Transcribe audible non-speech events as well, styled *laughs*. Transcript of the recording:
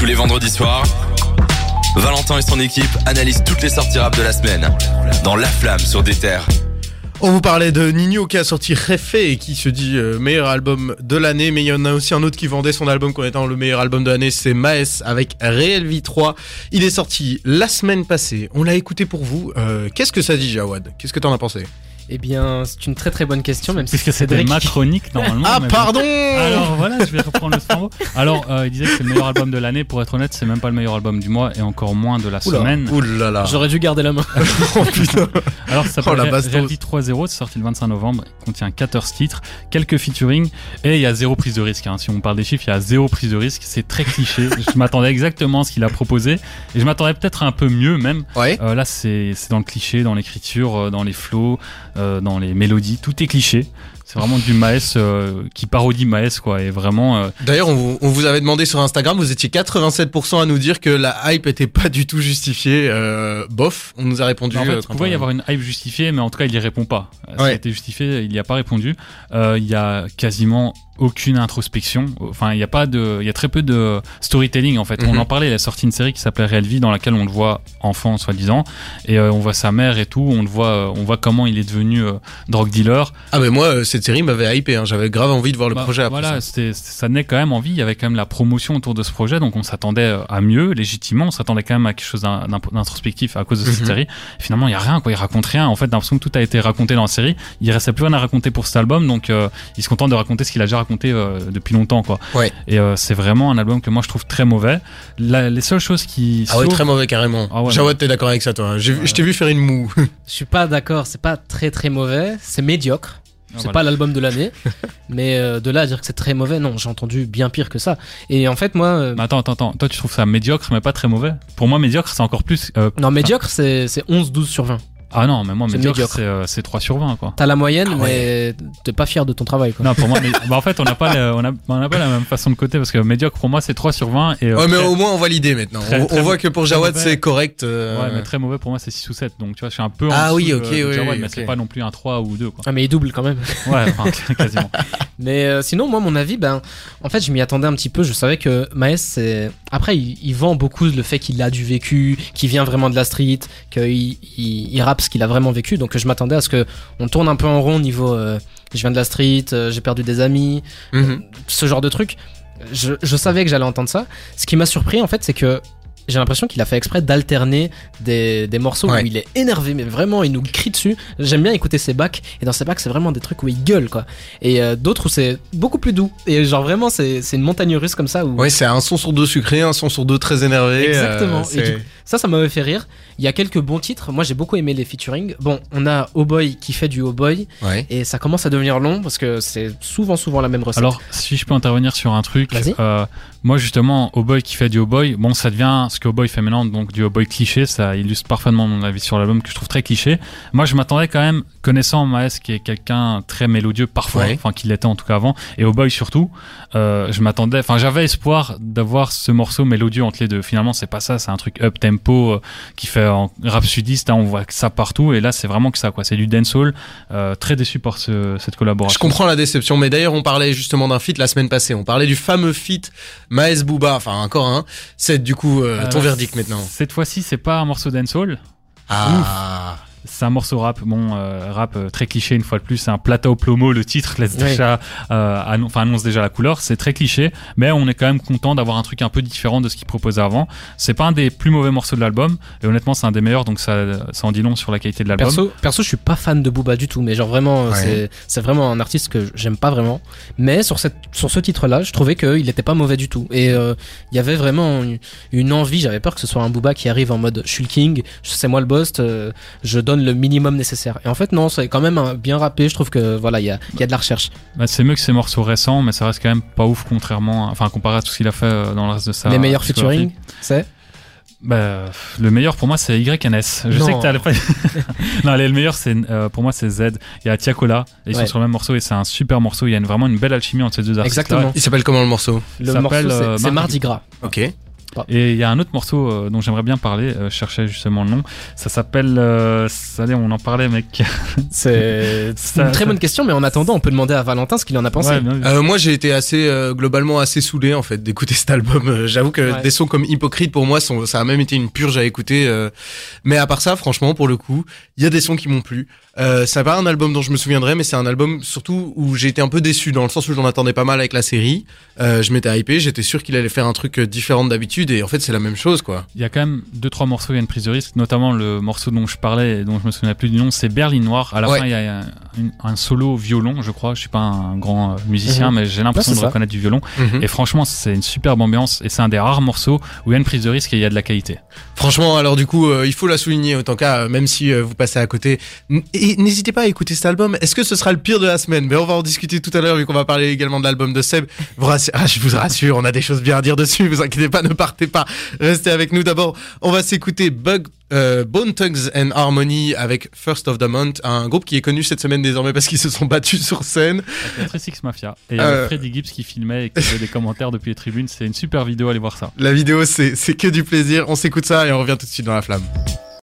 Tous les vendredis soirs, Valentin et son équipe analysent toutes les sorties rap de la semaine. Dans La Flamme sur des terres. On vous parlait de Nino qui a sorti Refait et qui se dit euh, meilleur album de l'année, mais il y en a aussi un autre qui vendait son album comme étant le meilleur album de l'année, c'est Maes avec Réel Vie 3. Il est sorti la semaine passée, on l'a écouté pour vous. Euh, Qu'est-ce que ça dit Jawad? Qu'est-ce que t'en as pensé? Eh bien, c'est une très très bonne question, même si Puisque c'était Cédric- ma chronique *laughs* normalement. Ah pardon Alors voilà, je vais reprendre le flambeau. Alors, euh, il disait que c'est le meilleur album de l'année. Pour être honnête, c'est même pas le meilleur album du mois et encore moins de la Oula, semaine. Ouh là là J'aurais dû garder la main. *laughs* Oh putain Alors, ça Oh, la s'appelle bastos. Reality 3.0, c'est sorti le 25 novembre. Il contient 14 titres, quelques featuring et il y a zéro prise de risque. hein. Si on parle des chiffres, il y a zéro prise de risque. C'est très cliché. *laughs* je m'attendais exactement à ce qu'il a proposé et je m'attendais peut-être un peu mieux même. Ouais Euh, là, c'est dans le cliché, dans l'écriture, euh, dans les flows, euh, dans les mélodies. Tout est cliché. C'est vraiment du Maes euh, qui parodie Maes, quoi. Et vraiment, euh, D'ailleurs, on, vous- on vous avait demandé sur Instagram, vous étiez 87% à nous dire que la hype était pas du tout justifiée. Euh, bof, on nous a répondu. en euh, fait, il pouvait on- y avoir une hype justifiée, mais en tout cas, il y répond pas. Euh, Ça a été justifié, il n'y a pas répondu. Euh, Il y a quasiment aucune introspection. Enfin, il y a pas de, il y a très peu de storytelling en fait. On Mhm. en parlait. Il a sorti une série qui s'appelait Real Vie, dans laquelle on le voit enfant, soi-disant, et euh, on voit sa mère et tout. On le voit, euh, on voit comment il est devenu euh, drug dealer. Ah mais moi, euh, cette série m'avait hypé, hein. j'avais grave envie de voir le Bah, projet après voilà, ça. c'était, ça naît quand même envie. Il y avait quand même la promotion autour de ce projet, donc on s'attendait à mieux, légitimement. On s'attendait quand même à quelque chose d'in- d'in- d'introspectif à cause de cette Mhm. série. Finalement, il y a rien, quoi. Il raconte rien. En fait, l'impression que tout a été raconté dans la série. Il restait plus rien à raconter pour cet album, donc il se contente de raconter ce qu'il a déjà raconté euh, depuis longtemps, quoi. Ouais. Et euh, c'est vraiment un album que moi je trouve très mauvais. La- les seules choses qui Ah ouais, très mauvais carrément. Ah ouais, Jawad, t'es d'accord avec ça toi Je t'ai vu faire une moue. *laughs* Je suis pas d'accord, c'est pas très très mauvais, c'est médiocre. Ah, C'est voilà. pas l'album de l'année, *laughs* mais euh, de là à dire que c'est très mauvais, non, j'ai entendu bien pire que ça. Et en fait, moi, euh, Mais attends, attends, attends. Toi, tu trouves ça médiocre, mais pas très mauvais? Pour moi, médiocre, c'est encore plus. euh, non, médiocre, c'est c'est 11-12 sur 20. Ah non, mais moi, C'est médiocre, c'est euh, c'est 3 sur 20, quoi. T'as la moyenne, Ah mais t'es pas fier de ton travail, quoi. Non, pour moi, mais, bah, en fait, on n'a pas, le- on a, on pas la même façon de côté parce que médiocre pour moi c'est 3 sur 20 et euh, Ouais mais très- au moins on voit l'idée maintenant. très- on, très on voit que pour Jawad mauvais. c'est correct. euh, ouais, mais très mauvais pour moi c'est 6 ou 7 donc tu vois, je suis un peu en Ah oui, de- ok, de oui, Jawad, oui, mais c'est pas non plus un 3 ou 2 quoi. Ah, mais il double quand même. Ouais, enfin, *laughs* quasiment. Mais euh, sinon, moi, mon avis, ben, en fait, je m'y attendais un petit peu. Je savais que Maes, c'est. Après, il, il vend beaucoup le fait qu'il a du vécu, qu'il vient vraiment de la street, qu'il il, il rappe ce qu'il a vraiment vécu. Donc, je m'attendais à ce que on tourne un peu en rond au niveau. euh, je viens de la street, euh, j'ai perdu des amis, mhm. ce genre de truc. Je, je savais que j'allais entendre ça. Ce qui m'a surpris, en fait, c'est que j'ai l'impression qu'il a fait exprès d'alterner des, des morceaux Ouais. où il est énervé, mais vraiment, il nous crie dessus. J'aime bien écouter ses bacs, et dans ses bacs, c'est vraiment des trucs où il gueule, quoi. Et euh, d'autres où c'est beaucoup plus doux. Et genre, vraiment, c'est une montagne russe comme ça où. Ouais c'est un son sur deux sucré, un son sur deux très énervé. Exactement. euh, Ça, ça m'avait fait rire. Il y a quelques bons titres. Moi, j'ai beaucoup aimé les featuring. Bon, on a Oh Boy qui fait du Oh Boy, Ouais. et ça commence à devenir long parce que c'est souvent, souvent la même recette. Alors, si je peux intervenir sur un truc, euh, moi justement, au boy qui fait du au boy, bon, ça devient ce que au boy fait maintenant, donc du au boy cliché, ça illustre parfaitement mon avis sur l'album que je trouve très cliché. Moi, je m'attendais quand même, connaissant Maes qui est quelqu'un très mélodieux parfois, Ouais. enfin qu'il l'était en tout cas avant, et au boy surtout, euh, je m'attendais, enfin j'avais espoir d'avoir ce morceau mélodieux entre les deux. Finalement, c'est pas ça, c'est un truc up tempo euh, qui fait en rap sudiste, hein, on voit que ça partout, et là c'est vraiment que ça, quoi. C'est du dancehall. Euh, très déçu par ce- cette collaboration. Je comprends la déception, mais d'ailleurs on parlait justement d'un feat la semaine passée. On parlait du fameux feat Maes Booba, enfin encore un. C'est du coup euh, ton verdict maintenant. Cette fois-ci, c'est pas un morceau dancehall, Ah. C'est un morceau rap. Bon, euh, rap euh, très cliché une fois de plus. C'est un plateau plomo. Le titre laisse déjà, euh, annon- annonce déjà la couleur. C'est très cliché, mais on est quand même content d'avoir un truc un peu différent de ce qu'il proposait avant. C'est pas un des plus mauvais morceaux de l'album, et honnêtement, c'est un des meilleurs. Donc ça, ça en dit long sur la qualité de l'album. Perso, perso, je suis pas fan de Booba du tout, mais genre vraiment, Ouais. c'est c'est vraiment un artiste que j'aime pas vraiment. Mais sur cette, sur ce titre-là, je trouvais qu'il était pas mauvais du tout. Et euh, il y avait vraiment une, une envie. J'avais peur que ce soit un Booba qui arrive en mode je suis le king, c'est moi le boss, euh, je donne le minimum nécessaire. Et en fait, non, c'est quand même un- bien rappé. Je trouve que voilà, il y a, il y a de la recherche. Bah, c'est mieux que ses morceaux récents, mais ça reste quand même pas ouf contrairement, à- enfin comparé à tout ce qu'il a fait euh, dans le reste de sa. Les meilleurs featuring, c'est? Bah, le meilleur pour moi c'est YNS. Je Non. sais que t'as pas. *laughs* non, allez, le meilleur c'est euh, pour moi c'est Z. Il y a Tiakola. Et ils Ouais. sont sur le même morceau et c'est un super morceau. Il y a une- vraiment une belle alchimie entre ces deux artistes. Exactement. Il s'appelle comment le morceau? Le morceau, c'est euh, Mardi Gras. Ok. Pas. Et il y a un autre morceau euh, dont j'aimerais bien parler, euh, je cherchais justement le nom. Ça s'appelle. euh, allez, on en parlait, mec. *laughs* C'est *laughs* une très ça- bonne question, mais en attendant, on peut demander à Valentin ce qu'il en a pensé. Ouais, bien. Euh, moi, j'ai été assez euh, globalement assez saoulé en fait d'écouter cet album. Euh, J'avoue que Ouais. des sons comme Hypocrite pour moi, sont, ça a même été une purge à écouter. euh. Mais à part ça, franchement, pour le coup, il y a des sons qui m'ont plu. Euh, c'est pas un album dont je me souviendrai, mais c'est un album surtout où j'ai été un peu déçu dans le sens où j'en attendais pas mal avec la série. Euh, je m'étais hypé, j'étais sûr qu'il allait faire un truc différent d'habitude et en fait c'est la même chose quoi. Il y a quand même deux trois morceaux, il y a une prise de risque, notamment le morceau dont je parlais et dont je me souviens plus du nom, c'est Berlin Noir. À la Ouais. fin, il y a un, solo violon, je crois. Je suis pas un grand euh, musicien, Mhm. mais j'ai l'impression de ça. reconnaître du violon. Mhm. Et franchement, c'est une superbe ambiance et c'est un des rares morceaux où il y a une prise de risque et il y a de la qualité. Franchement, alors du coup, euh, il faut la souligner autant cas, euh, même si euh, vous passez à côté. Et n'hésitez pas à écouter cet album. Est-ce que ce sera le pire de la semaine? Mais on va en discuter tout à l'heure vu qu'on va parler également de l'album de Seb. Vous *laughs* ah, je vous rassure, on a des choses bien à dire dessus. Vous inquiétez pas, ne partez pas. Restez avec nous. D'abord, on va s'écouter Bug. euh, Bone Thugs and Harmony avec First of the Month, un groupe qui est connu cette semaine désormais parce qu'ils se sont battus sur scène. Avec la 36 Mafia. Et Euh. Freddy Gibbs qui filmait et qui faisait des commentaires depuis les tribunes. C'est une super vidéo, allez voir ça. La vidéo, c'est que du plaisir. On s'écoute ça et on revient tout de suite dans la flamme.